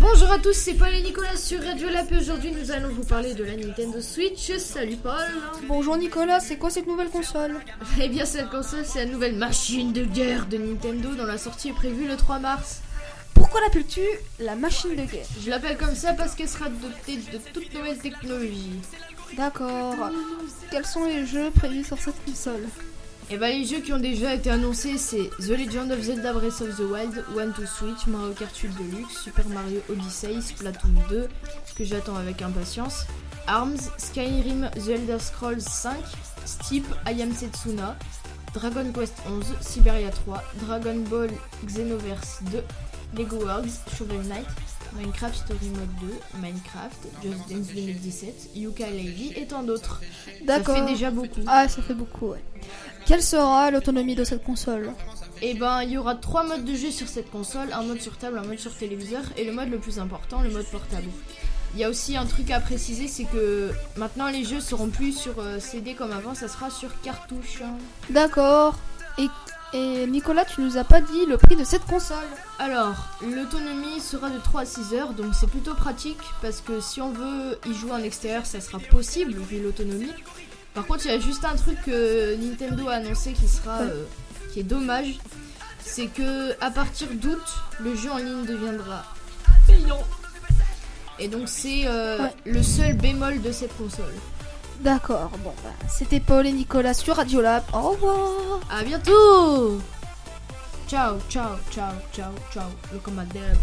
Bonjour à tous, c'est Paul et Nicolas sur Radio Lap et aujourd'hui nous allons vous parler de la Nintendo Switch. Salut Paul Bonjour Nicolas, c'est quoi cette nouvelle console? Eh bien cette console c'est la nouvelle machine de guerre de Nintendo dont la sortie est prévue le 3 mars. Pourquoi l'appelles-tu la machine de guerre? Je l'appelle comme ça parce qu'elle sera dotée de toutes nouvelles technologies. D'accord. Quels sont les jeux prévus sur cette console? Et bah les jeux qui ont déjà été annoncés c'est The Legend of Zelda Breath of the Wild, One to Switch, Mario Kart 8 Deluxe, Super Mario Odyssey, Splatoon 2, que j'attends avec impatience, ARMS, Skyrim, The Elder Scrolls 5, Steep, I Am Setsuna, Dragon Quest 11, Siberia 3, Dragon Ball Xenoverse 2, Lego Worlds, Shovel Knight, Minecraft Story Mode 2, Minecraft, Just Dance 2017, Yuka Lady et tant d'autres. D'accord. Ça fait déjà beaucoup. Ah, ça fait beaucoup, ouais. Quelle sera l'autonomie de cette console Eh ben, il y aura trois modes de jeu sur cette console, un mode sur table, un mode sur téléviseur et le mode le plus important, le mode portable. Il y a aussi un truc à préciser, c'est que maintenant les jeux seront plus sur euh, CD comme avant, ça sera sur cartouche. Hein. D'accord. Et, et, Nicolas, tu nous as pas dit le prix de cette console Alors, l'autonomie sera de 3 à 6 heures, donc c'est plutôt pratique parce que si on veut y jouer en extérieur, ça sera possible vu l'autonomie. Par contre, il y a juste un truc que Nintendo a annoncé qui sera, euh, qui est dommage, c'est que à partir d'août, le jeu en ligne deviendra payant. Et donc c'est euh, le seul bémol de cette console. D'accord. Bon, bah, c'était Paul et Nicolas sur Radiolab. Au revoir. À bientôt. Ciao, ciao, ciao, ciao, ciao. Le commandeur.